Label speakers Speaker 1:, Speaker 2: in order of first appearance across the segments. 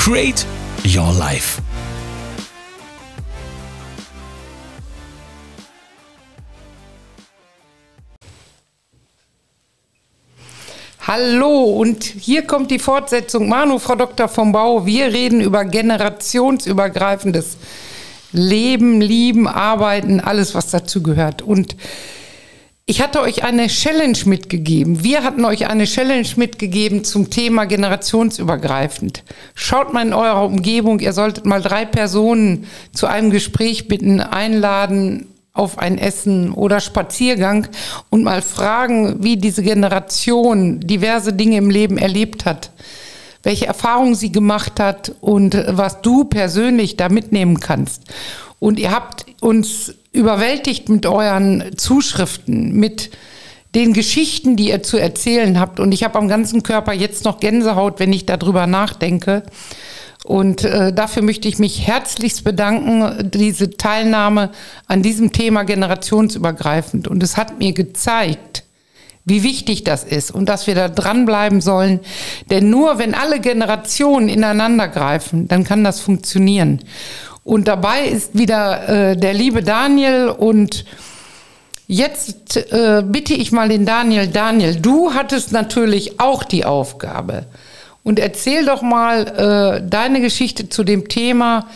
Speaker 1: Create Your Life.
Speaker 2: Hallo und hier kommt die Fortsetzung. Manu, Frau Dr. vom Bau, wir reden über generationsübergreifendes Leben, Lieben, Arbeiten, alles, was dazu gehört. Und ich hatte euch eine Challenge mitgegeben. Wir hatten euch eine Challenge mitgegeben zum Thema generationsübergreifend. Schaut mal in eurer Umgebung, ihr solltet mal drei Personen zu einem Gespräch bitten, einladen auf ein Essen oder Spaziergang und mal fragen, wie diese Generation diverse Dinge im Leben erlebt hat, welche Erfahrungen sie gemacht hat und was du persönlich da mitnehmen kannst. Und ihr habt uns überwältigt mit euren Zuschriften, mit den Geschichten, die ihr zu erzählen habt. Und ich habe am ganzen Körper jetzt noch Gänsehaut, wenn ich darüber nachdenke. Und äh, dafür möchte ich mich herzlichst bedanken, diese Teilnahme an diesem Thema generationsübergreifend. Und es hat mir gezeigt, wie wichtig das ist und dass wir da dranbleiben sollen. Denn nur wenn alle Generationen ineinander greifen, dann kann das funktionieren. Und dabei ist wieder äh, der liebe Daniel und jetzt äh, bitte ich mal den Daniel. Daniel, du hattest natürlich auch die Aufgabe. Und erzähl doch mal äh, deine Geschichte zu dem Thema,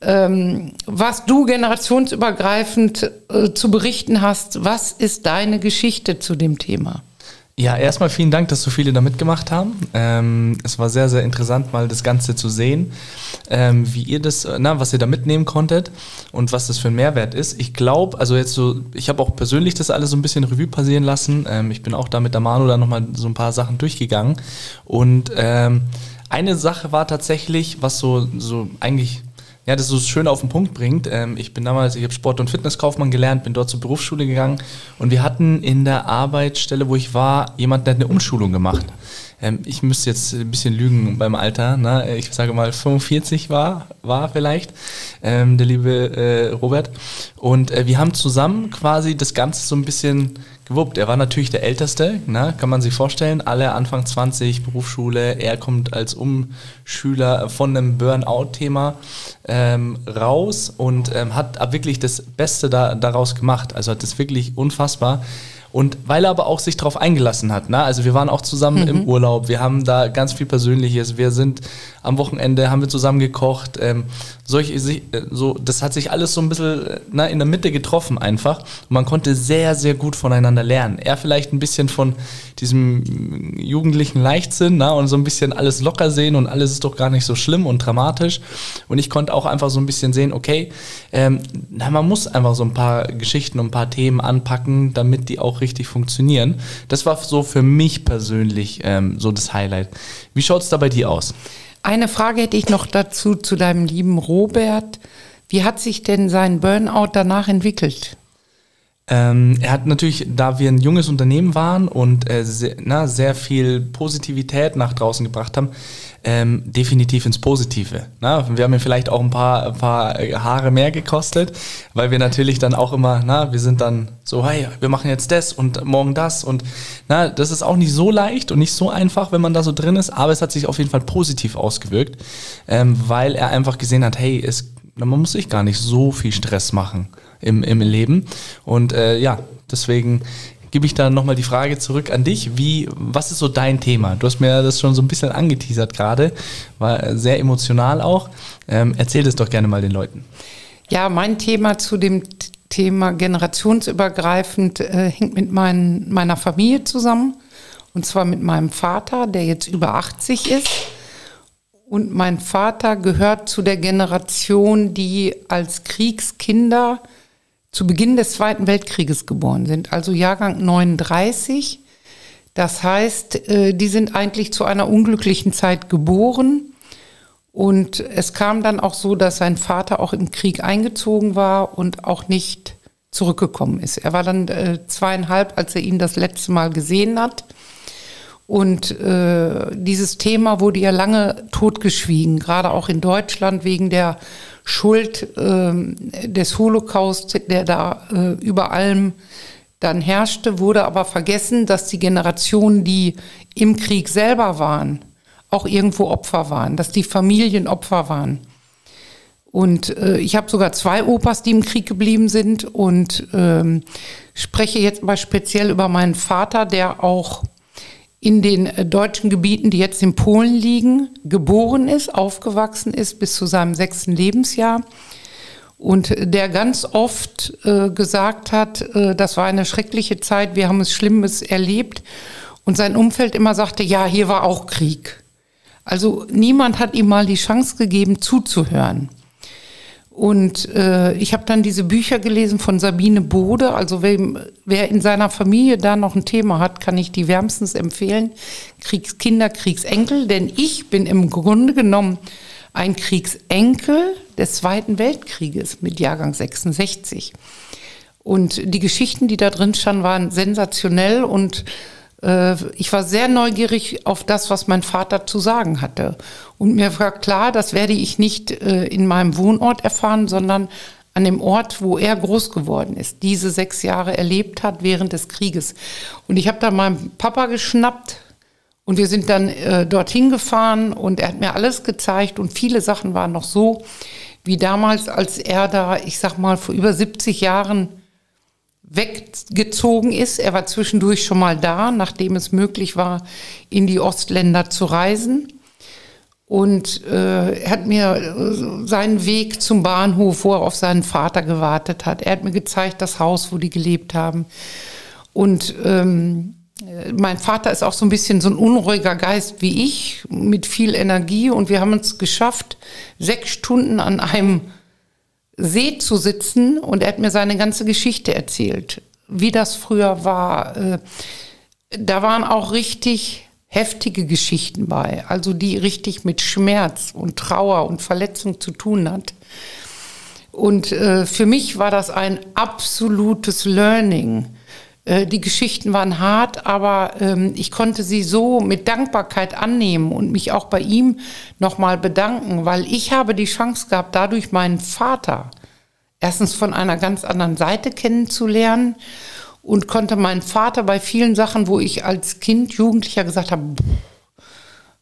Speaker 2: ähm, was du generationsübergreifend äh, zu berichten hast. Was ist deine Geschichte zu dem Thema?
Speaker 3: Ja, erstmal vielen Dank, dass so viele da mitgemacht haben. Ähm, es war sehr, sehr interessant, mal das Ganze zu sehen, ähm, wie ihr das, na, was ihr da mitnehmen konntet und was das für ein Mehrwert ist. Ich glaube, also jetzt so, ich habe auch persönlich das alles so ein bisschen Revue passieren lassen. Ähm, ich bin auch da mit der Manu da nochmal so ein paar Sachen durchgegangen. Und ähm, eine Sache war tatsächlich, was so, so eigentlich ja, das so schön auf den Punkt bringt. Ähm, ich bin damals, ich habe Sport- und Fitnesskaufmann gelernt, bin dort zur Berufsschule gegangen und wir hatten in der Arbeitsstelle, wo ich war, jemand, der hat eine Umschulung gemacht. Ähm, ich müsste jetzt ein bisschen lügen beim Alter. Ne? Ich sage mal 45 war, war vielleicht ähm, der liebe äh, Robert. Und äh, wir haben zusammen quasi das Ganze so ein bisschen gewuppt. Er war natürlich der Älteste, ne? kann man sich vorstellen. Alle Anfang 20, Berufsschule. Er kommt als Umschüler von einem Burnout-Thema ähm, raus und ähm, hat wirklich das Beste da, daraus gemacht. Also hat das wirklich unfassbar und weil er aber auch sich darauf eingelassen hat. Ne? Also wir waren auch zusammen mhm. im Urlaub, wir haben da ganz viel Persönliches, wir sind am Wochenende, haben wir zusammen gekocht. Ähm, solch, äh, so, das hat sich alles so ein bisschen äh, na, in der Mitte getroffen einfach. Und man konnte sehr, sehr gut voneinander lernen. Er vielleicht ein bisschen von diesem jugendlichen Leichtsinn na, und so ein bisschen alles locker sehen und alles ist doch gar nicht so schlimm und dramatisch. Und ich konnte auch einfach so ein bisschen sehen, okay, ähm, na, man muss einfach so ein paar Geschichten und ein paar Themen anpacken, damit die auch richtig funktionieren. Das war so für mich persönlich ähm, so das Highlight. Wie schaut es da bei dir aus?
Speaker 2: Eine Frage hätte ich noch dazu zu deinem lieben Robert. Wie hat sich denn sein Burnout danach entwickelt?
Speaker 3: Ähm, er hat natürlich, da wir ein junges Unternehmen waren und äh, sehr, na, sehr viel Positivität nach draußen gebracht haben, ähm, definitiv ins Positive. Na? Wir haben ihm vielleicht auch ein paar, ein paar Haare mehr gekostet, weil wir natürlich dann auch immer, na, wir sind dann so, hey, wir machen jetzt das und morgen das und na, das ist auch nicht so leicht und nicht so einfach, wenn man da so drin ist, aber es hat sich auf jeden Fall positiv ausgewirkt, ähm, weil er einfach gesehen hat, hey, es, man muss sich gar nicht so viel Stress machen im, im Leben. Und äh, ja, deswegen gebe ich dann nochmal die Frage zurück an dich. Wie, was ist so dein Thema? Du hast mir das schon so ein bisschen angeteasert gerade, war sehr emotional auch. Ähm, erzähl das doch gerne mal den Leuten.
Speaker 2: Ja, mein Thema zu dem Thema generationsübergreifend äh, hängt mit mein, meiner Familie zusammen. Und zwar mit meinem Vater, der jetzt über 80 ist. Und mein Vater gehört zu der Generation, die als Kriegskinder zu Beginn des Zweiten Weltkrieges geboren sind, also Jahrgang 39. Das heißt, äh, die sind eigentlich zu einer unglücklichen Zeit geboren Und es kam dann auch so, dass sein Vater auch im Krieg eingezogen war und auch nicht zurückgekommen ist. Er war dann äh, zweieinhalb, als er ihn das letzte Mal gesehen hat. Und äh, dieses Thema wurde ja lange totgeschwiegen, gerade auch in Deutschland wegen der Schuld äh, des Holocaust, der da äh, über allem dann herrschte, wurde aber vergessen, dass die Generationen, die im Krieg selber waren, auch irgendwo Opfer waren, dass die Familien Opfer waren. Und äh, ich habe sogar zwei Opas, die im Krieg geblieben sind und ähm, spreche jetzt mal speziell über meinen Vater, der auch in den äh, deutschen Gebieten, die jetzt in Polen liegen, geboren ist, aufgewachsen ist bis zu seinem sechsten Lebensjahr und der ganz oft äh, gesagt hat, äh, das war eine schreckliche Zeit, wir haben es Schlimmes erlebt und sein Umfeld immer sagte, ja, hier war auch Krieg. Also niemand hat ihm mal die Chance gegeben, zuzuhören. Und äh, ich habe dann diese Bücher gelesen von Sabine Bode. Also wem, wer in seiner Familie da noch ein Thema hat, kann ich die wärmstens empfehlen. Kriegskinder, Kriegsenkel. Denn ich bin im Grunde genommen ein Kriegsenkel des Zweiten Weltkrieges mit Jahrgang 66. Und die Geschichten, die da drin standen, waren sensationell und äh, ich war sehr neugierig auf das, was mein Vater zu sagen hatte. Und mir war klar, das werde ich nicht äh, in meinem Wohnort erfahren, sondern an dem Ort, wo er groß geworden ist, diese sechs Jahre erlebt hat während des Krieges. Und ich habe da meinen Papa geschnappt und wir sind dann äh, dorthin gefahren und er hat mir alles gezeigt und viele Sachen waren noch so wie damals, als er da, ich sag mal, vor über 70 Jahren weggezogen ist. Er war zwischendurch schon mal da, nachdem es möglich war, in die Ostländer zu reisen. Und äh, er hat mir äh, seinen Weg zum Bahnhof, wo er auf seinen Vater gewartet hat. Er hat mir gezeigt, das Haus, wo die gelebt haben. Und ähm, mein Vater ist auch so ein bisschen so ein unruhiger Geist wie ich, mit viel Energie. Und wir haben es geschafft, sechs Stunden an einem See zu sitzen und er hat mir seine ganze Geschichte erzählt, wie das früher war. Äh, da waren auch richtig heftige Geschichten bei, also die richtig mit Schmerz und Trauer und Verletzung zu tun hat. Und äh, für mich war das ein absolutes Learning äh, die Geschichten waren hart, aber ähm, ich konnte sie so mit Dankbarkeit annehmen und mich auch bei ihm nochmal bedanken, weil ich habe die Chance gehabt, dadurch meinen Vater erstens von einer ganz anderen Seite kennenzulernen und konnte meinen Vater bei vielen Sachen, wo ich als Kind, Jugendlicher gesagt habe,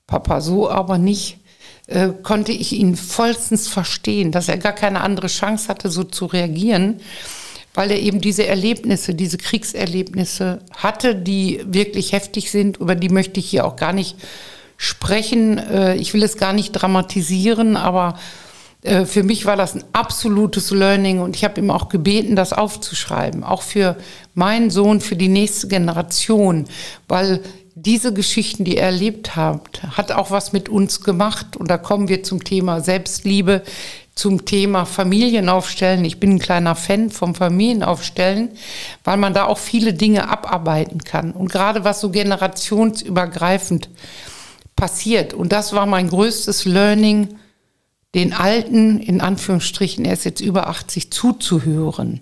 Speaker 2: Papa, so aber nicht, äh, konnte ich ihn vollstens verstehen, dass er gar keine andere Chance hatte, so zu reagieren weil er eben diese Erlebnisse, diese Kriegserlebnisse hatte, die wirklich heftig sind. Über die möchte ich hier auch gar nicht sprechen. Äh, ich will es gar nicht dramatisieren, aber äh, für mich war das ein absolutes Learning und ich habe ihm auch gebeten, das aufzuschreiben, auch für meinen Sohn, für die nächste Generation, weil diese Geschichten, die er erlebt hat, hat auch was mit uns gemacht. Und da kommen wir zum Thema Selbstliebe, zum Thema Familienaufstellen. Ich bin ein kleiner Fan vom Familienaufstellen, weil man da auch viele Dinge abarbeiten kann. Und gerade was so generationsübergreifend passiert. Und das war mein größtes Learning, den Alten, in Anführungsstrichen, er ist jetzt über 80, zuzuhören.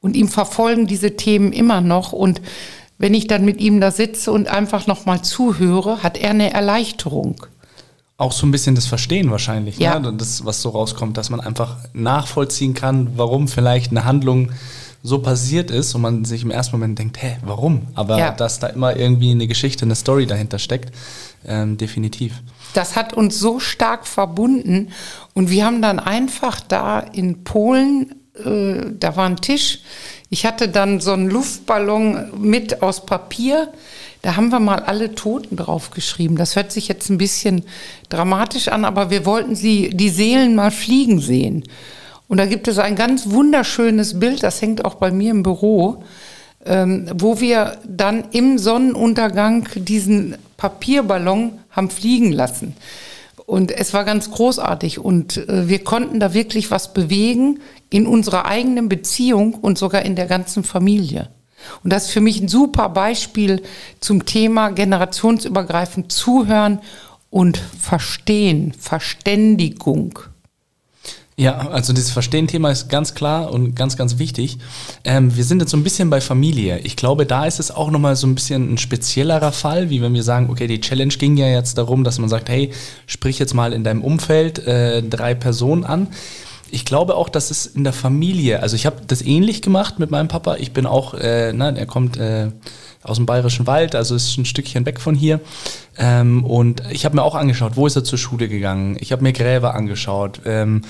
Speaker 2: Und ihm verfolgen diese Themen immer noch. Und wenn ich dann mit ihm da sitze und einfach nochmal zuhöre, hat er eine Erleichterung
Speaker 3: auch so ein bisschen das Verstehen wahrscheinlich,
Speaker 2: ja.
Speaker 3: ne? das, was so rauskommt, dass man einfach nachvollziehen kann, warum vielleicht eine Handlung so passiert ist und man sich im ersten Moment denkt, hä, warum? Aber ja. dass da immer irgendwie eine Geschichte, eine Story dahinter steckt, ähm, definitiv.
Speaker 2: Das hat uns so stark verbunden und wir haben dann einfach da in Polen, äh, da war ein Tisch, ich hatte dann so einen Luftballon mit aus Papier, da haben wir mal alle Toten draufgeschrieben. Das hört sich jetzt ein bisschen dramatisch an, aber wir wollten sie, die Seelen mal fliegen sehen. Und da gibt es ein ganz wunderschönes Bild, das hängt auch bei mir im Büro, ähm, wo wir dann im Sonnenuntergang diesen Papierballon haben fliegen lassen. Und es war ganz großartig und äh, wir konnten da wirklich was bewegen in unserer eigenen Beziehung und sogar in der ganzen Familie. Und das ist für mich ein super Beispiel zum Thema generationsübergreifend zuhören und Verstehen, Verständigung.
Speaker 3: Ja, also dieses Verstehen-Thema ist ganz klar und ganz, ganz wichtig. Ähm, wir sind jetzt so ein bisschen bei Familie. Ich glaube, da ist es auch nochmal so ein bisschen ein speziellerer Fall, wie wenn wir sagen, okay, die Challenge ging ja jetzt darum, dass man sagt, hey, sprich jetzt mal in deinem Umfeld äh, drei Personen an. Ich glaube auch, dass es in der Familie, also ich habe das ähnlich gemacht mit meinem Papa. Ich bin auch, äh, na, er kommt äh, aus dem Bayerischen Wald, also ist ein Stückchen weg von hier. Ähm, und ich habe mir auch angeschaut, wo ist er zur Schule gegangen? Ich habe mir Gräber angeschaut. Ähm,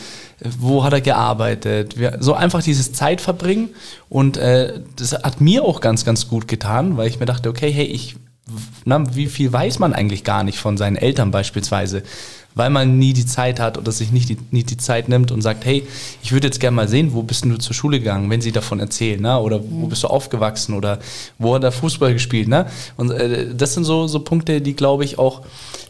Speaker 3: wo hat er gearbeitet? Wir, so einfach dieses Zeitverbringen. Und äh, das hat mir auch ganz, ganz gut getan, weil ich mir dachte, okay, hey, ich, na, wie viel weiß man eigentlich gar nicht von seinen Eltern beispielsweise? weil man nie die Zeit hat oder sich nicht die, nicht die Zeit nimmt und sagt, hey, ich würde jetzt gerne mal sehen, wo bist du zur Schule gegangen, wenn sie davon erzählen, ne? oder wo bist du aufgewachsen oder wo hat er Fußball gespielt. Ne? Und äh, das sind so, so Punkte, die, glaube ich, auch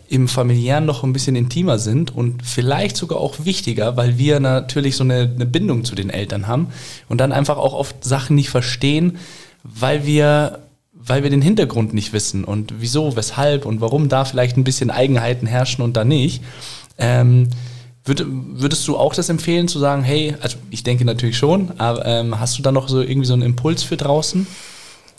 Speaker 3: im familiären noch ein bisschen intimer sind und vielleicht sogar auch wichtiger, weil wir natürlich so eine, eine Bindung zu den Eltern haben und dann einfach auch oft Sachen nicht verstehen, weil wir weil wir den Hintergrund nicht wissen und wieso, weshalb und warum da vielleicht ein bisschen Eigenheiten herrschen und da nicht. Ähm, würd, würdest du auch das empfehlen, zu sagen, hey, also ich denke natürlich schon, aber ähm, hast du da noch so irgendwie so einen Impuls für draußen?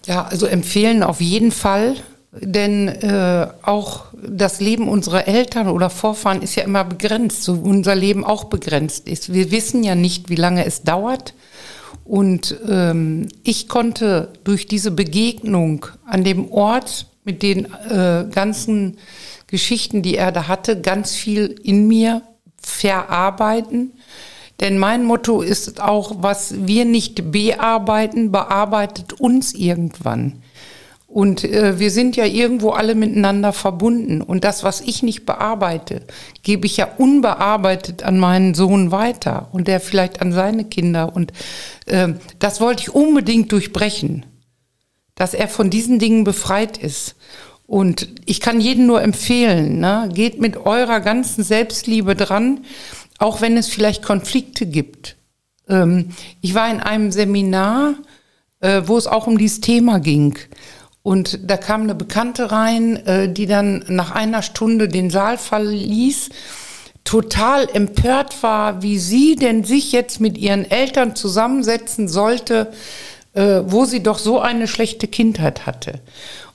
Speaker 2: Ja, also empfehlen auf jeden Fall, denn äh, auch das Leben unserer Eltern oder Vorfahren ist ja immer begrenzt, so unser Leben auch begrenzt ist. Wir wissen ja nicht, wie lange es dauert. Und ähm, ich konnte durch diese Begegnung an dem Ort mit den äh, ganzen Geschichten, die er da hatte, ganz viel in mir verarbeiten. Denn mein Motto ist auch, was wir nicht bearbeiten, bearbeitet uns irgendwann. Und äh, wir sind ja irgendwo alle miteinander verbunden. Und das, was ich nicht bearbeite, gebe ich ja unbearbeitet an meinen Sohn weiter und der vielleicht an seine Kinder. Und äh, das wollte ich unbedingt durchbrechen, dass er von diesen Dingen befreit ist. Und ich kann jedem nur empfehlen, ne, geht mit eurer ganzen Selbstliebe dran, auch wenn es vielleicht Konflikte gibt. Ähm, ich war in einem Seminar, äh, wo es auch um dieses Thema ging. Und da kam eine Bekannte rein, äh, die dann nach einer Stunde den Saal verließ, total empört war, wie sie denn sich jetzt mit ihren Eltern zusammensetzen sollte, äh, wo sie doch so eine schlechte Kindheit hatte.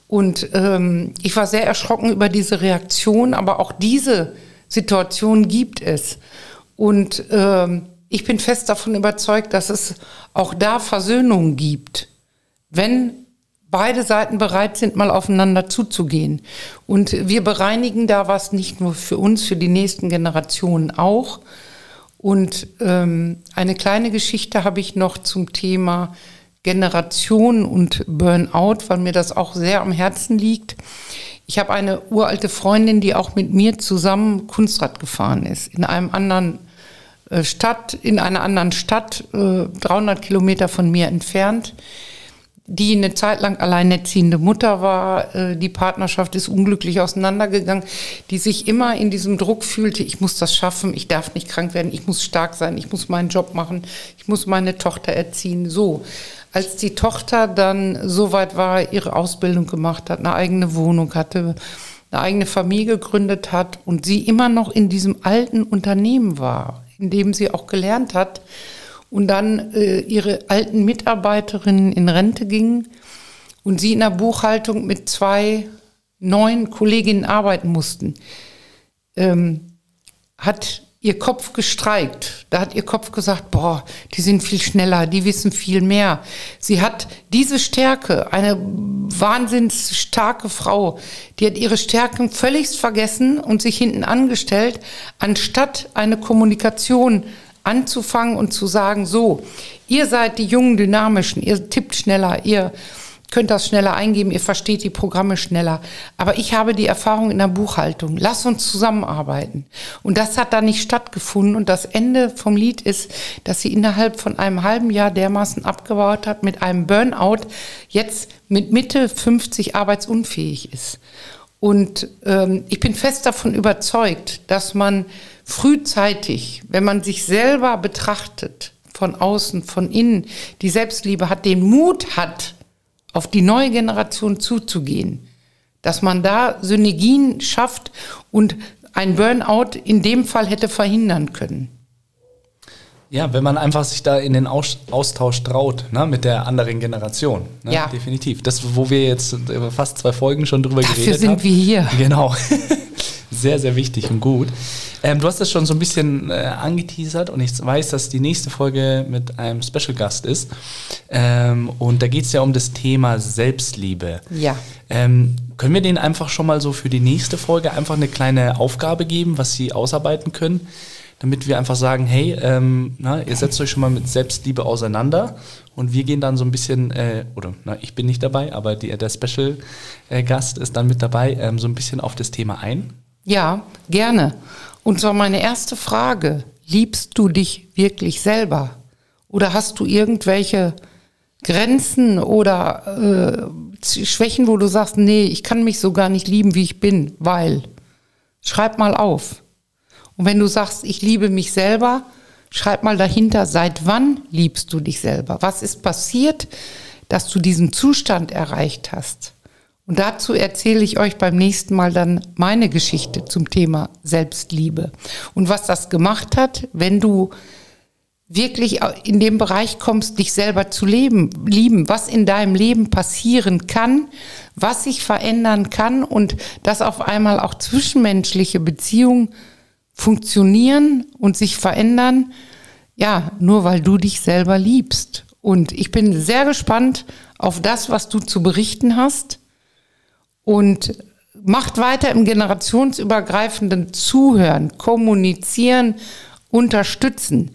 Speaker 2: Und ähm, ich war sehr erschrocken über diese Reaktion, aber auch diese Situation gibt es. Und ähm, ich bin fest davon überzeugt, dass es auch da Versöhnung gibt, wenn beide Seiten bereit sind, mal aufeinander zuzugehen. Und wir bereinigen da was nicht nur für uns, für die nächsten Generationen auch. Und ähm, eine kleine Geschichte habe ich noch zum Thema Generation und Burnout, weil mir das auch sehr am Herzen liegt. Ich habe eine uralte Freundin, die auch mit mir zusammen Kunstrad gefahren ist, in einem anderen äh, Stadt, in einer anderen Stadt, äh, 300 Kilometer von mir entfernt die eine Zeit lang alleinerziehende Mutter war. Äh, die Partnerschaft ist unglücklich auseinandergegangen, die sich immer in diesem Druck fühlte, ich muss das schaffen, ich darf nicht krank werden, ich muss stark sein, ich muss meinen Job machen, ich muss meine Tochter erziehen. So. Als die Tochter dann so weit war, ihre Ausbildung gemacht hat, eine eigene Wohnung hatte, eine eigene Familie gegründet hat und sie immer noch in diesem alten Unternehmen war, in dem sie auch gelernt hat, und dann äh, ihre alten Mitarbeiterinnen in Rente gingen und sie in der Buchhaltung mit zwei neuen Kolleginnen arbeiten mussten, ähm, hat ihr Kopf gestreikt. Da hat ihr Kopf gesagt, boah, die sind viel schneller, die wissen viel mehr. Sie hat diese Stärke, eine wahnsinns starke Frau, die hat ihre Stärken völlig vergessen und sich hinten angestellt, anstatt eine Kommunikation anzufangen und zu sagen, so, ihr seid die jungen Dynamischen, ihr tippt schneller, ihr könnt das schneller eingeben, ihr versteht die Programme schneller. Aber ich habe die Erfahrung in der Buchhaltung. Lass uns zusammenarbeiten. Und das hat da nicht stattgefunden. Und das Ende vom Lied ist, dass sie innerhalb von einem halben Jahr dermaßen abgebaut hat mit einem Burnout, jetzt mit Mitte 50 arbeitsunfähig ist. Und ähm, ich bin fest davon überzeugt, dass man frühzeitig, wenn man sich selber betrachtet, von außen, von innen, die Selbstliebe hat, den Mut hat, auf die neue Generation zuzugehen, dass man da Synergien schafft und ein Burnout in dem Fall hätte verhindern können.
Speaker 3: Ja, wenn man einfach sich da in den Austausch traut, ne, mit der anderen Generation. Ne,
Speaker 2: ja.
Speaker 3: Definitiv. Das, wo wir jetzt fast zwei Folgen schon drüber
Speaker 2: Dafür
Speaker 3: geredet haben.
Speaker 2: sind wir hier.
Speaker 3: Genau. sehr, sehr wichtig und gut. Ähm, du hast das schon so ein bisschen äh, angeteasert und ich weiß, dass die nächste Folge mit einem Special Gast ist. Ähm, und da geht es ja um das Thema Selbstliebe.
Speaker 2: Ja.
Speaker 3: Ähm, können wir denen einfach schon mal so für die nächste Folge einfach eine kleine Aufgabe geben, was sie ausarbeiten können? damit wir einfach sagen, hey, ähm, na, ihr setzt euch schon mal mit Selbstliebe auseinander und wir gehen dann so ein bisschen, äh, oder na, ich bin nicht dabei, aber die, der Special-Gast ist dann mit dabei, ähm, so ein bisschen auf das Thema ein.
Speaker 2: Ja, gerne. Und zwar meine erste Frage, liebst du dich wirklich selber? Oder hast du irgendwelche Grenzen oder äh, Schwächen, wo du sagst, nee, ich kann mich so gar nicht lieben, wie ich bin, weil. Schreib mal auf. Und wenn du sagst, ich liebe mich selber, schreib mal dahinter, seit wann liebst du dich selber? Was ist passiert, dass du diesen Zustand erreicht hast? Und dazu erzähle ich euch beim nächsten Mal dann meine Geschichte zum Thema Selbstliebe und was das gemacht hat, wenn du wirklich in dem Bereich kommst, dich selber zu leben, lieben, was in deinem Leben passieren kann, was sich verändern kann und dass auf einmal auch zwischenmenschliche Beziehungen funktionieren und sich verändern, ja, nur weil du dich selber liebst. Und ich bin sehr gespannt auf das, was du zu berichten hast. Und macht weiter im generationsübergreifenden Zuhören, Kommunizieren, Unterstützen.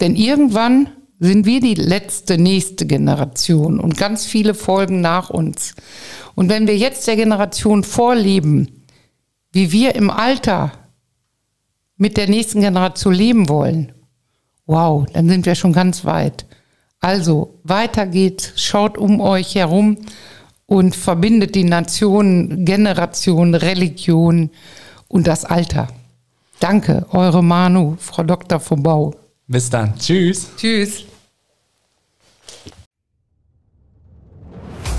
Speaker 2: Denn irgendwann sind wir die letzte, nächste Generation und ganz viele folgen nach uns. Und wenn wir jetzt der Generation vorleben, wie wir im Alter mit der nächsten Generation leben wollen, wow, dann sind wir schon ganz weit. Also weiter geht's, schaut um euch herum und verbindet die Nationen, Generationen, Religionen und das Alter. Danke, eure Manu, Frau Dr. vom Bau.
Speaker 3: Bis dann. Tschüss.
Speaker 2: Tschüss.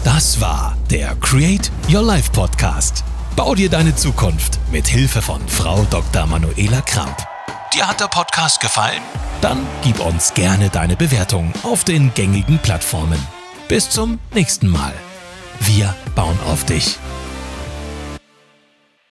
Speaker 1: Das war der Create Your Life Podcast. Bau dir deine Zukunft mit Hilfe von Frau Dr. Manuela Kramp. Dir hat der Podcast gefallen? Dann gib uns gerne deine Bewertung auf den gängigen Plattformen. Bis zum nächsten Mal. Wir bauen auf dich.